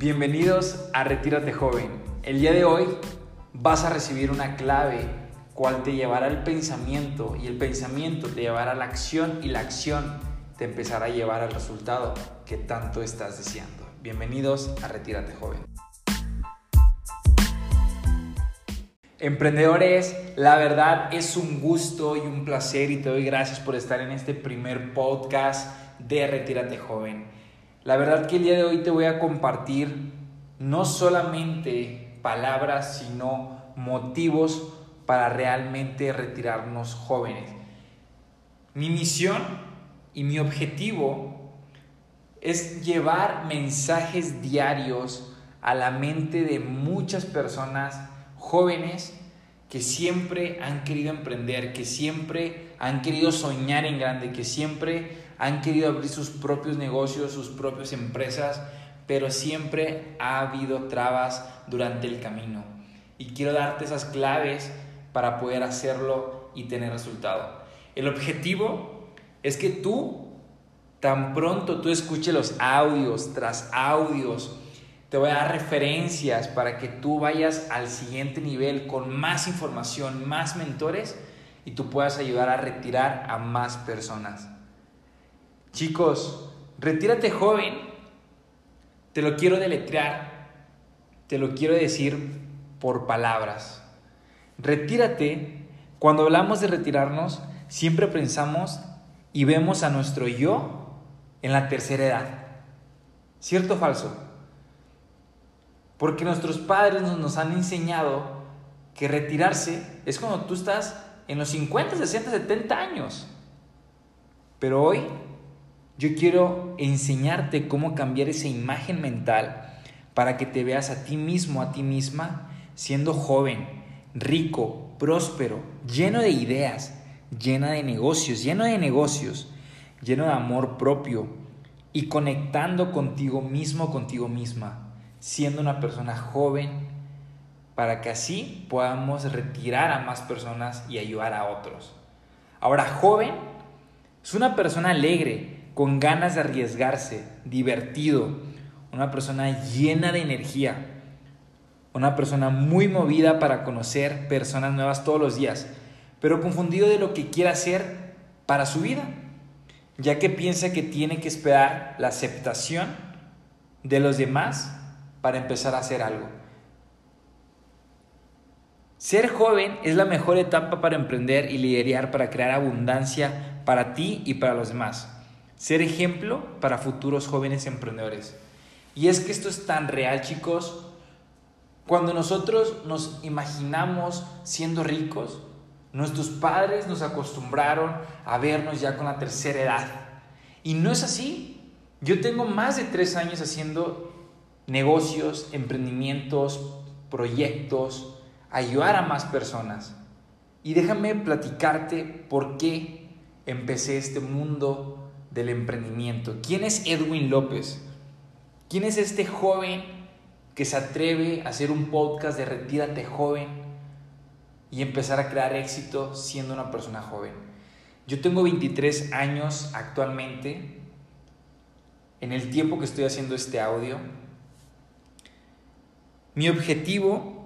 Bienvenidos a Retírate Joven. El día de hoy vas a recibir una clave cual te llevará al pensamiento y el pensamiento te llevará a la acción y la acción te empezará a llevar al resultado que tanto estás deseando. Bienvenidos a Retírate Joven. Emprendedores, la verdad es un gusto y un placer y te doy gracias por estar en este primer podcast de Retírate Joven. La verdad que el día de hoy te voy a compartir no solamente palabras, sino motivos para realmente retirarnos jóvenes. Mi misión y mi objetivo es llevar mensajes diarios a la mente de muchas personas jóvenes que siempre han querido emprender, que siempre han querido soñar en grande, que siempre han querido abrir sus propios negocios, sus propias empresas, pero siempre ha habido trabas durante el camino. Y quiero darte esas claves para poder hacerlo y tener resultado. El objetivo es que tú, tan pronto tú escuches los audios tras audios, te voy a dar referencias para que tú vayas al siguiente nivel con más información, más mentores y tú puedas ayudar a retirar a más personas. Chicos, retírate joven. Te lo quiero deletrear. Te lo quiero decir por palabras. Retírate. Cuando hablamos de retirarnos, siempre pensamos y vemos a nuestro yo en la tercera edad. ¿Cierto o falso? Porque nuestros padres nos, han enseñado que retirarse es cuando tú estás en los 50, 60, 70 años. Pero hoy yo quiero enseñarte cómo cambiar esa imagen mental para que te veas a ti mismo, a ti misma, siendo joven, rico, próspero, lleno de ideas, llena de negocios, lleno de negocios, lleno de amor propio y conectando contigo mismo, contigo misma siendo una persona joven, para que así podamos retirar a más personas y ayudar a otros. Ahora, joven es una persona alegre, con ganas de arriesgarse, divertido, una persona llena de energía, una persona muy movida para conocer personas nuevas todos los días, pero confundido de lo que quiere hacer para su vida, ya que piensa que tiene que esperar la aceptación de los demás para empezar a hacer algo. Ser joven es la mejor etapa para emprender y liderar para crear abundancia para ti y para los demás. Ser ejemplo para futuros jóvenes emprendedores. Y es que esto es tan real, chicos. Cuando nosotros nos imaginamos siendo ricos, nuestros padres nos acostumbraron a vernos ya con la tercera edad. Y no es así. Yo tengo más de tres años haciendo negocios, emprendimientos, proyectos, ayudar a más personas. Y déjame platicarte por qué empecé este mundo del emprendimiento. ¿Quién es Edwin López? ¿Quién es este joven que se atreve a hacer un podcast de Retírate joven y empezar a crear éxito siendo una persona joven? Yo tengo 23 años actualmente. En el tiempo que estoy haciendo este audio, mi objetivo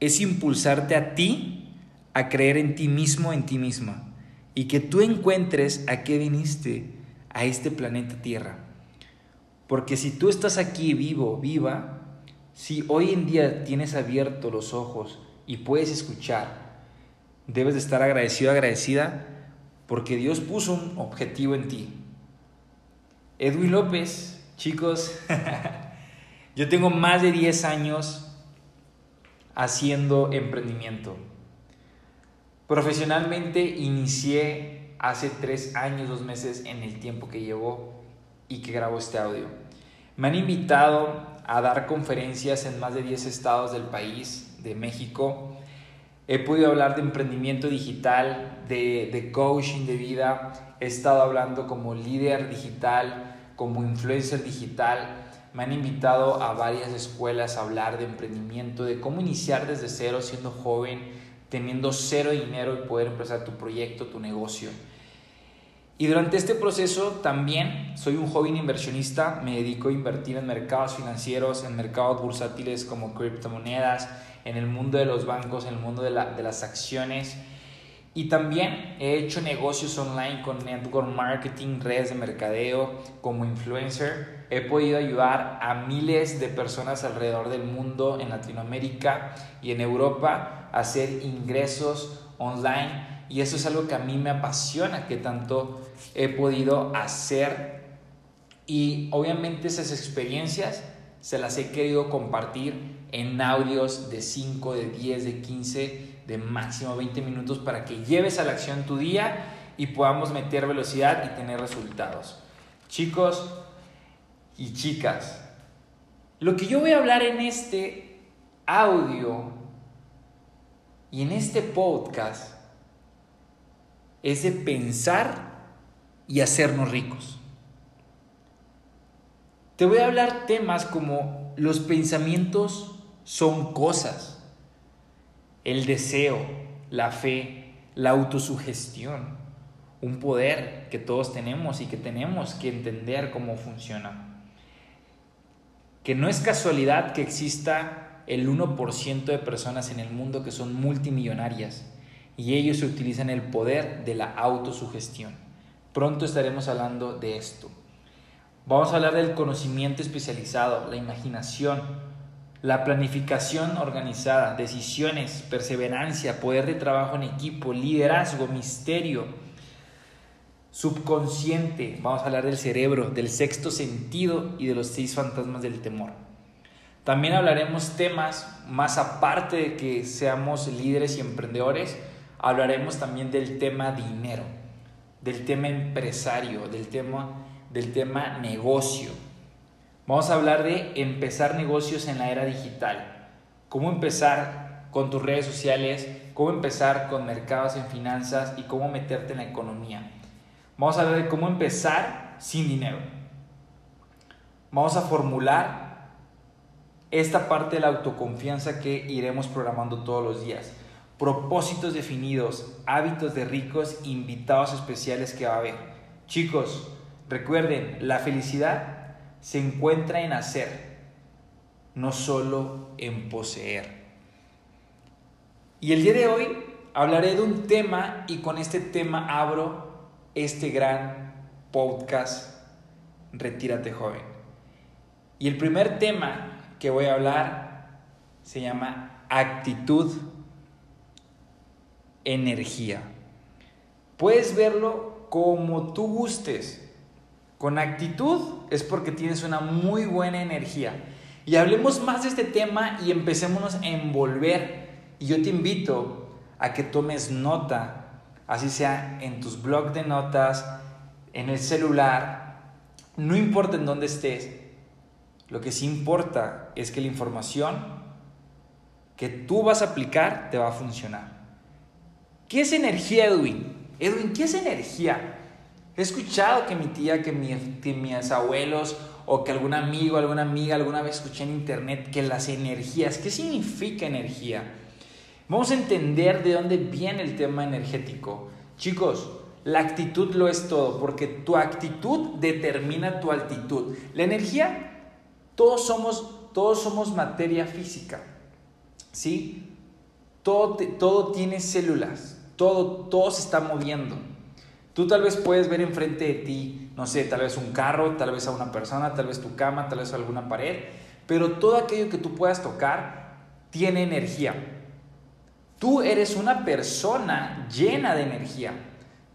es impulsarte a ti a creer en ti mismo, en ti misma, y que tú encuentres a qué viniste a este planeta Tierra. Porque si tú estás aquí vivo, viva, si hoy en día tienes abiertos los ojos y puedes escuchar, debes de estar agradecido, agradecida, porque Dios puso un objetivo en ti. Edwin López, chicos, yo tengo más de 10 años haciendo emprendimiento. Profesionalmente inicié hace tres años, dos meses en el tiempo que llevo y que grabo este audio. Me han invitado a dar conferencias en más de 10 estados del país, de México. He podido hablar de emprendimiento digital, de, de coaching de vida. He estado hablando como líder digital, como influencer digital me han invitado a varias escuelas a hablar de emprendimiento, de cómo iniciar desde cero siendo joven, teniendo cero dinero y poder empezar tu proyecto, tu negocio. Y durante este proceso también soy un joven inversionista, me dedico a invertir en mercados financieros, en mercados bursátiles como criptomonedas, en el mundo de los bancos, en el mundo de, de las acciones. Y también he hecho negocios online con network marketing, redes de mercadeo, como influencer. He podido ayudar a miles de personas alrededor del mundo, en Latinoamérica y en Europa, a hacer ingresos online y eso es algo que a mí me apasiona, que tanto he podido hacer. Y obviamente esas experiencias se las he querido compartir en audios de 5, de 10, de 15, de máximo 20 minutos para que lleves a la acción tu día y podamos meter velocidad y tener resultados. Chicos y chicas, lo que yo voy a hablar en este audio y en este podcast es de pensar y hacernos ricos. Te voy a hablar temas como los pensamientos son cosas, el deseo, la fe, la autosugestión, un poder que todos tenemos y que tenemos que entender cómo funciona. Que no es casualidad que exista el 1% de personas en el mundo que son multimillonarias y ellos utilizan el poder de la autosugestión. Pronto estaremos hablando de esto. Vamos a hablar del conocimiento especializado, la imaginación, la planificación organizada, decisiones, perseverancia, poder de trabajo en equipo, liderazgo, misterio, subconsciente. Vamos a hablar del cerebro, del sexto sentido y de los seis fantasmas del temor. También hablaremos temas más aparte de que seamos líderes y emprendedores, hablaremos también del tema dinero, del tema empresario, del tema, del tema negocio. Vamos a hablar de empezar negocios en la era digital, cómo empezar con tus redes sociales, cómo empezar con mercados en finanzas y cómo meterte en la economía. Vamos a hablar de cómo empezar sin dinero. Vamos a formular esta parte de la autoconfianza que iremos programando todos los días propósitos definidos, hábitos de ricos, invitados especiales que va a haber. Chicos, recuerden, la felicidad se encuentra en hacer, no solo en poseer. Y el día de hoy hablaré de un tema y con este tema abro este gran podcast Retírate joven. Y el primer tema que voy a hablar se llama actitud energía. Puedes verlo como tú gustes. Con actitud es porque tienes una muy buena energía. Y hablemos más de este tema y empecémonos a envolver. Y yo te invito a que tomes nota, así sea en tus blogs de notas, en el celular, no importa en dónde estés. Lo que sí importa es que la información que tú vas a aplicar te va a funcionar. ¿Qué es energía, Edwin? Edwin, ¿qué es energía? He escuchado que mi tía, que, mis abuelos o que algún amigo, alguna amiga alguna vez escuché en internet que las energías, ¿qué significa energía? Vamos a entender de dónde viene el tema energético. Chicos, la actitud lo es todo, porque tu actitud determina tu altitud. La energía, todos somos, todos somos materia física, ¿sí? Todo, todo tiene células, todo, todo se está moviendo. Tú tal vez puedes ver enfrente de ti, no sé, tal vez un carro, tal vez a una persona, tal vez tu cama, tal vez alguna pared, pero todo aquello que tú puedas tocar tiene energía. Tú eres una persona llena de energía.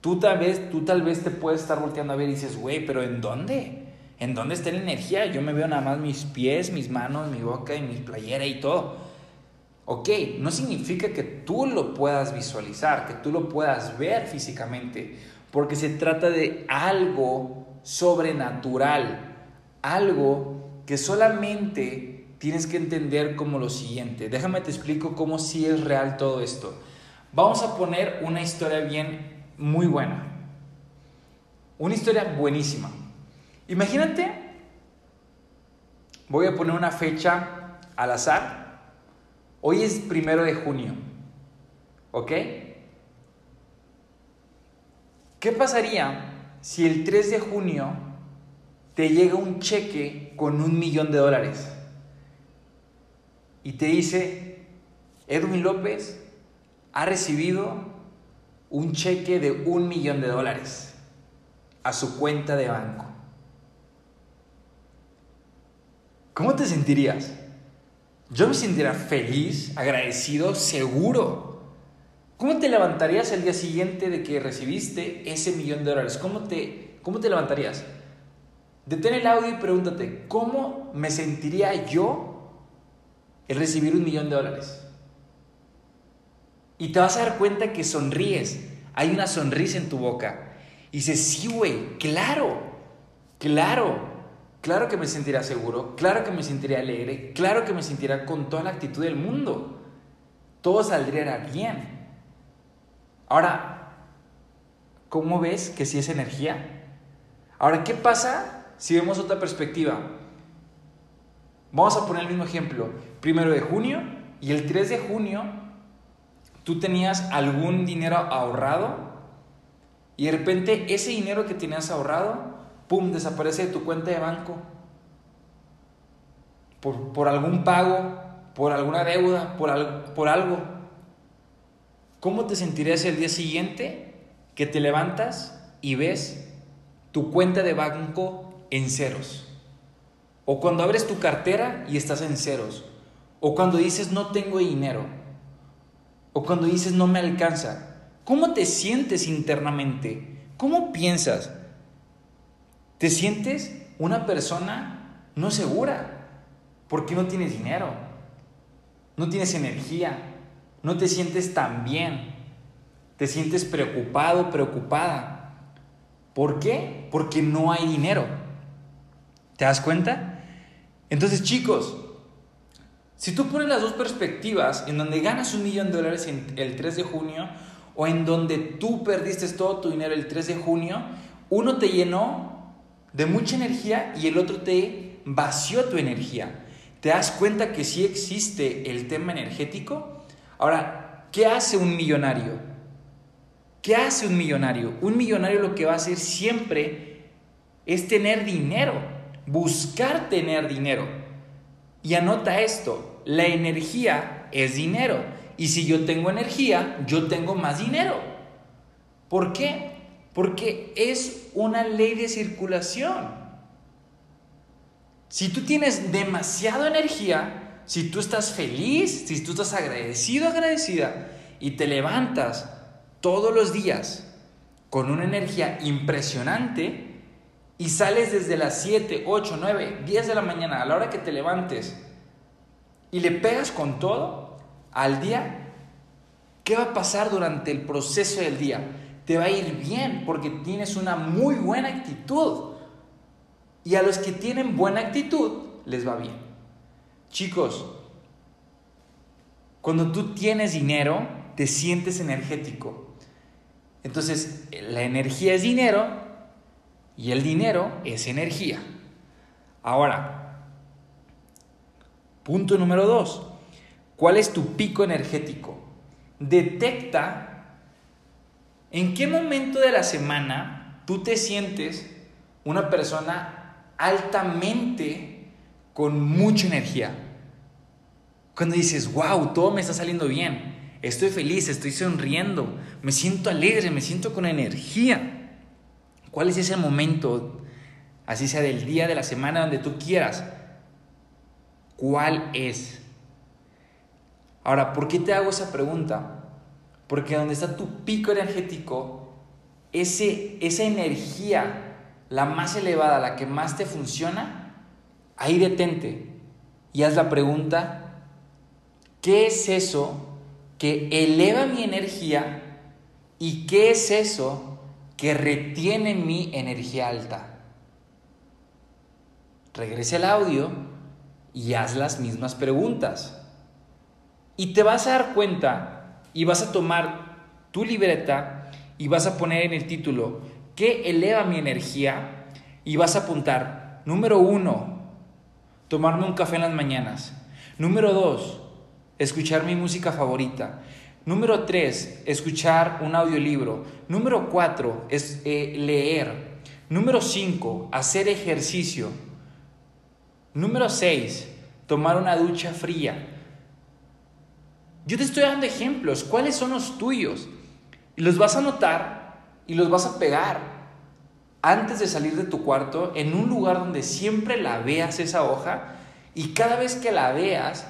Tú tal vez, tú tal vez te puedes estar volteando a ver y dices, güey, pero ¿en dónde? ¿En dónde está la energía? Yo me veo nada más mis pies, mis manos, mi boca y mi playera y todo. Ok, no significa que tú lo puedas visualizar, que tú lo puedas ver físicamente, porque se trata de algo sobrenatural, algo que solamente tienes que entender como lo siguiente. Déjame te explico cómo sí es real todo esto. Vamos a poner una historia bien, muy buena. Una historia buenísima. Imagínate, voy a poner una fecha al azar Hoy es primero de junio. ¿Ok? ¿Qué pasaría si el 3 de junio te llega un cheque con un millón de dólares y te dice, Edwin López ha recibido un cheque de un millón de dólares a su cuenta de banco. ¿Cómo te sentirías? Yo me sentiría feliz, agradecido, seguro. ¿Cómo te levantarías el día siguiente de que recibiste ese millón de dólares? ¿Cómo te, cómo te levantarías? Detén el audio y pregúntate, ¿cómo me sentiría yo el recibir un millón de dólares? Y te vas a dar cuenta que sonríes, hay una sonrisa en tu boca. Y dices, sí, güey, claro, claro, Claro que me sentiría seguro, claro que me sentiría alegre, claro que me sentiría con toda la actitud del mundo. Todo saldría bien. Ahora, ¿cómo ves que sí es energía? Ahora, ¿qué pasa si vemos otra perspectiva? Vamos a poner el mismo ejemplo. Primero de junio y el 3 de junio tú tenías algún dinero ahorrado y de repente ese dinero que tenías ahorrado ¡pum!, desaparece de tu cuenta de banco. Por, algún pago, por alguna deuda, por, por algo. ¿Cómo te sentirías el día siguiente que te levantas y ves tu cuenta de banco en ceros? O cuando abres tu cartera y estás en ceros. O cuando dices no tengo dinero. O cuando dices no me alcanza. ¿Cómo te sientes internamente? ¿Cómo piensas? Te sientes una persona no segura porque no tienes dinero, no tienes energía, no te sientes tan bien, te sientes preocupado, preocupada. ¿Por qué? Porque no hay dinero. ¿Te das cuenta? Entonces chicos, si tú pones las dos perspectivas, en donde ganas un millón de dólares el 3 de junio o en donde tú perdiste todo tu dinero el 3 de junio, uno te llenó de mucha energía y el otro te vació tu energía. ¿Te das cuenta que sí existe el tema energético? Ahora, ¿qué hace un millonario? ¿Qué hace un millonario? Un millonario lo que va a hacer siempre es tener dinero, buscar tener dinero. Y anota esto, la energía es dinero. Y si yo tengo energía, yo tengo más dinero. ¿Por qué? Porque es una ley de circulación. Si tú tienes demasiada energía, si tú estás feliz, si tú estás agradecido, agradecida, y te levantas todos los días con una energía impresionante y sales desde las 7, 8, 9, 10 de la mañana a la hora que te levantes y le pegas con todo al día, ¿qué va a pasar durante el proceso del día? te va a ir bien porque tienes una muy buena actitud. Y a los que tienen buena actitud les va bien. Chicos, cuando tú tienes dinero, te sientes energético. Entonces, la energía es dinero y el dinero es energía. Ahora, punto número dos. ¿Cuál es tu pico energético? Detecta ¿En qué momento de la semana tú te sientes una persona altamente con mucha energía? Cuando dices, wow, todo me está saliendo bien, estoy feliz, estoy sonriendo, me siento alegre, me siento con energía. ¿Cuál es ese momento, así sea del día, de la semana, donde tú quieras? ¿Cuál es? Ahora, ¿por qué te hago esa pregunta? Porque donde está tu pico energético, ese, esa energía, la más elevada, la que más te funciona, ahí detente y haz la pregunta, ¿qué es eso que eleva mi energía y qué es eso que retiene mi energía alta? Regrese al audio y haz las mismas preguntas. Y te vas a dar cuenta y vas a tomar tu libreta y vas a poner en el título ¿qué eleva mi energía? Y vas a apuntar, número uno, tomarme un café en las mañanas. Número dos, escuchar mi música favorita. Número tres, escuchar un audiolibro. Número cuatro, es eh, leer. Número cinco, hacer ejercicio. Número seis, tomar una ducha fría. Yo te estoy dando ejemplos. ¿Cuáles son los tuyos? Y los vas a notar y los vas a pegar antes de salir de tu cuarto en un lugar donde siempre la veas esa hoja y cada vez que la veas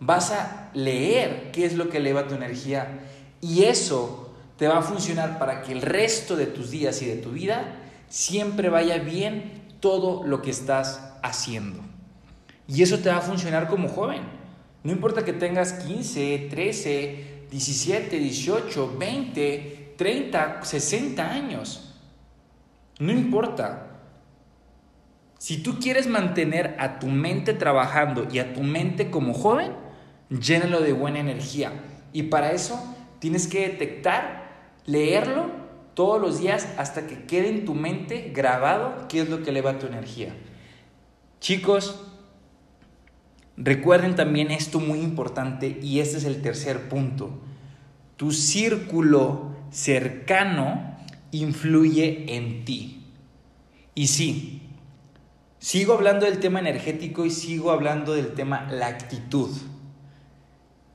vas a leer qué es lo que eleva tu energía y eso te va a funcionar para que el resto de tus días y de tu vida siempre vaya bien todo lo que estás haciendo. Y eso te va a funcionar como joven. No importa que tengas 15, 13, 17, 18, 20, 30, 60 años. No importa. Si tú quieres mantener a tu mente trabajando y a tu mente como joven, llénalo de buena energía. Y para eso tienes que detectar, leerlo todos los días hasta que quede en tu mente grabado qué es lo que eleva tu energía. Chicos, recuerden también esto muy importante y este es el tercer punto. Tu círculo cercano influye en ti. Y sí, sigo hablando del tema energético y sigo hablando del tema la actitud.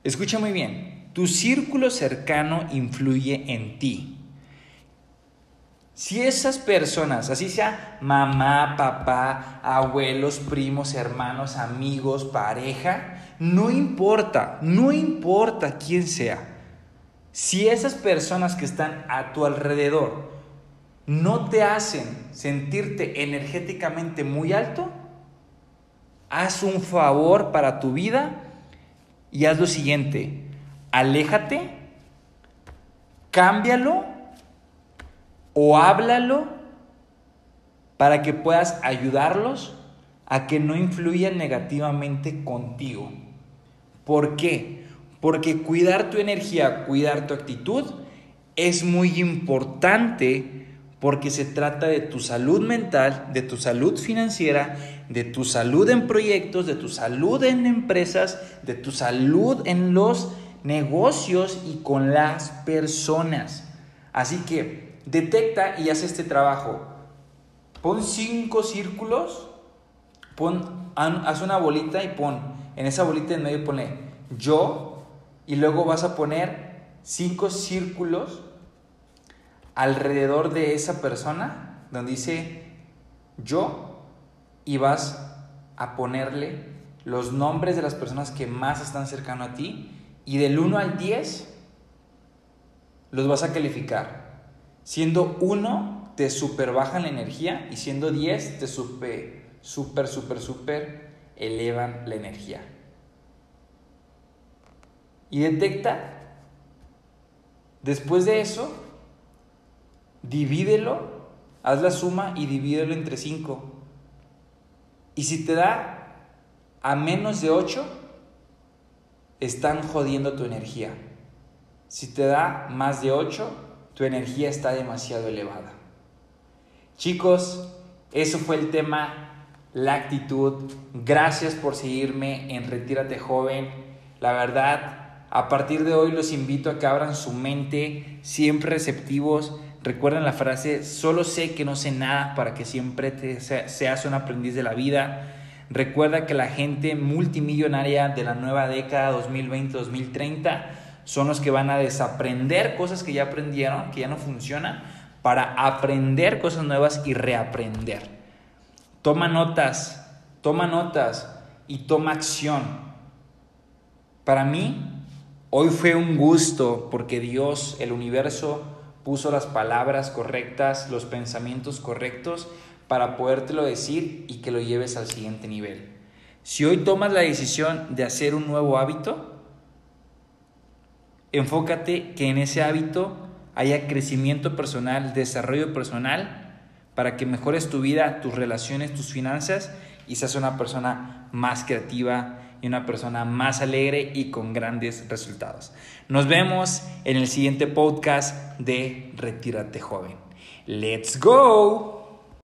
Escucha muy bien, tu círculo cercano influye en ti. Si esas personas, así sea mamá, papá, abuelos, primos, hermanos, amigos, pareja, no importa, no importa quién sea. Si esas personas que están a tu alrededor no te hacen sentirte energéticamente muy alto, haz un favor para tu vida y haz lo siguiente, aléjate, cámbialo o háblalo para que puedas ayudarlos a que no influyan negativamente contigo. ¿Por qué? Porque cuidar tu energía, cuidar tu actitud es muy importante porque se trata de tu salud mental, de tu salud financiera, de tu salud en proyectos, de tu salud en empresas, de tu salud en los negocios y con las personas. Así que detecta y haz este trabajo. Pon cinco círculos, pon, haz una bolita y pon, en esa bolita en medio pone yo y luego vas a poner cinco círculos alrededor de esa persona, donde dice yo, y vas a ponerle los nombres de las personas que más están cercano a ti, y del 1 al 10 los vas a calificar. Siendo 1 te super bajan la energía y siendo 10 te super, super, super, super elevan la energía. Y detecta, después de eso, divídelo, haz la suma y divídelo entre 5. Y si te da a menos de 8, están jodiendo tu energía. Si te da más de 8, tu energía está demasiado elevada. Chicos, eso fue el tema, la actitud. Gracias por seguirme en Retírate Joven. La verdad, a partir de hoy los invito a que abran su mente, siempre receptivos Recuerden la frase, solo sé que no sé nada para que siempre seas un aprendiz de la vida. Recuerda que la gente multimillonaria de la nueva década 2020-2030 son los que van a desaprender cosas que ya aprendieron, que ya no funcionan, para aprender cosas nuevas y reaprender. Toma notas, toma notas y toma acción. Para mí, hoy fue un gusto porque Dios, el universo, puso las palabras correctas, los pensamientos correctos para podértelo decir y que lo lleves al siguiente nivel. Si hoy tomas la decisión de hacer un nuevo hábito, enfócate que en ese hábito haya crecimiento personal, desarrollo personal, para que mejores tu vida, tus relaciones, tus finanzas y seas una persona más creativa y una persona más alegre y con grandes resultados. Nos vemos en el siguiente podcast de Retírate joven. ¡Let's go!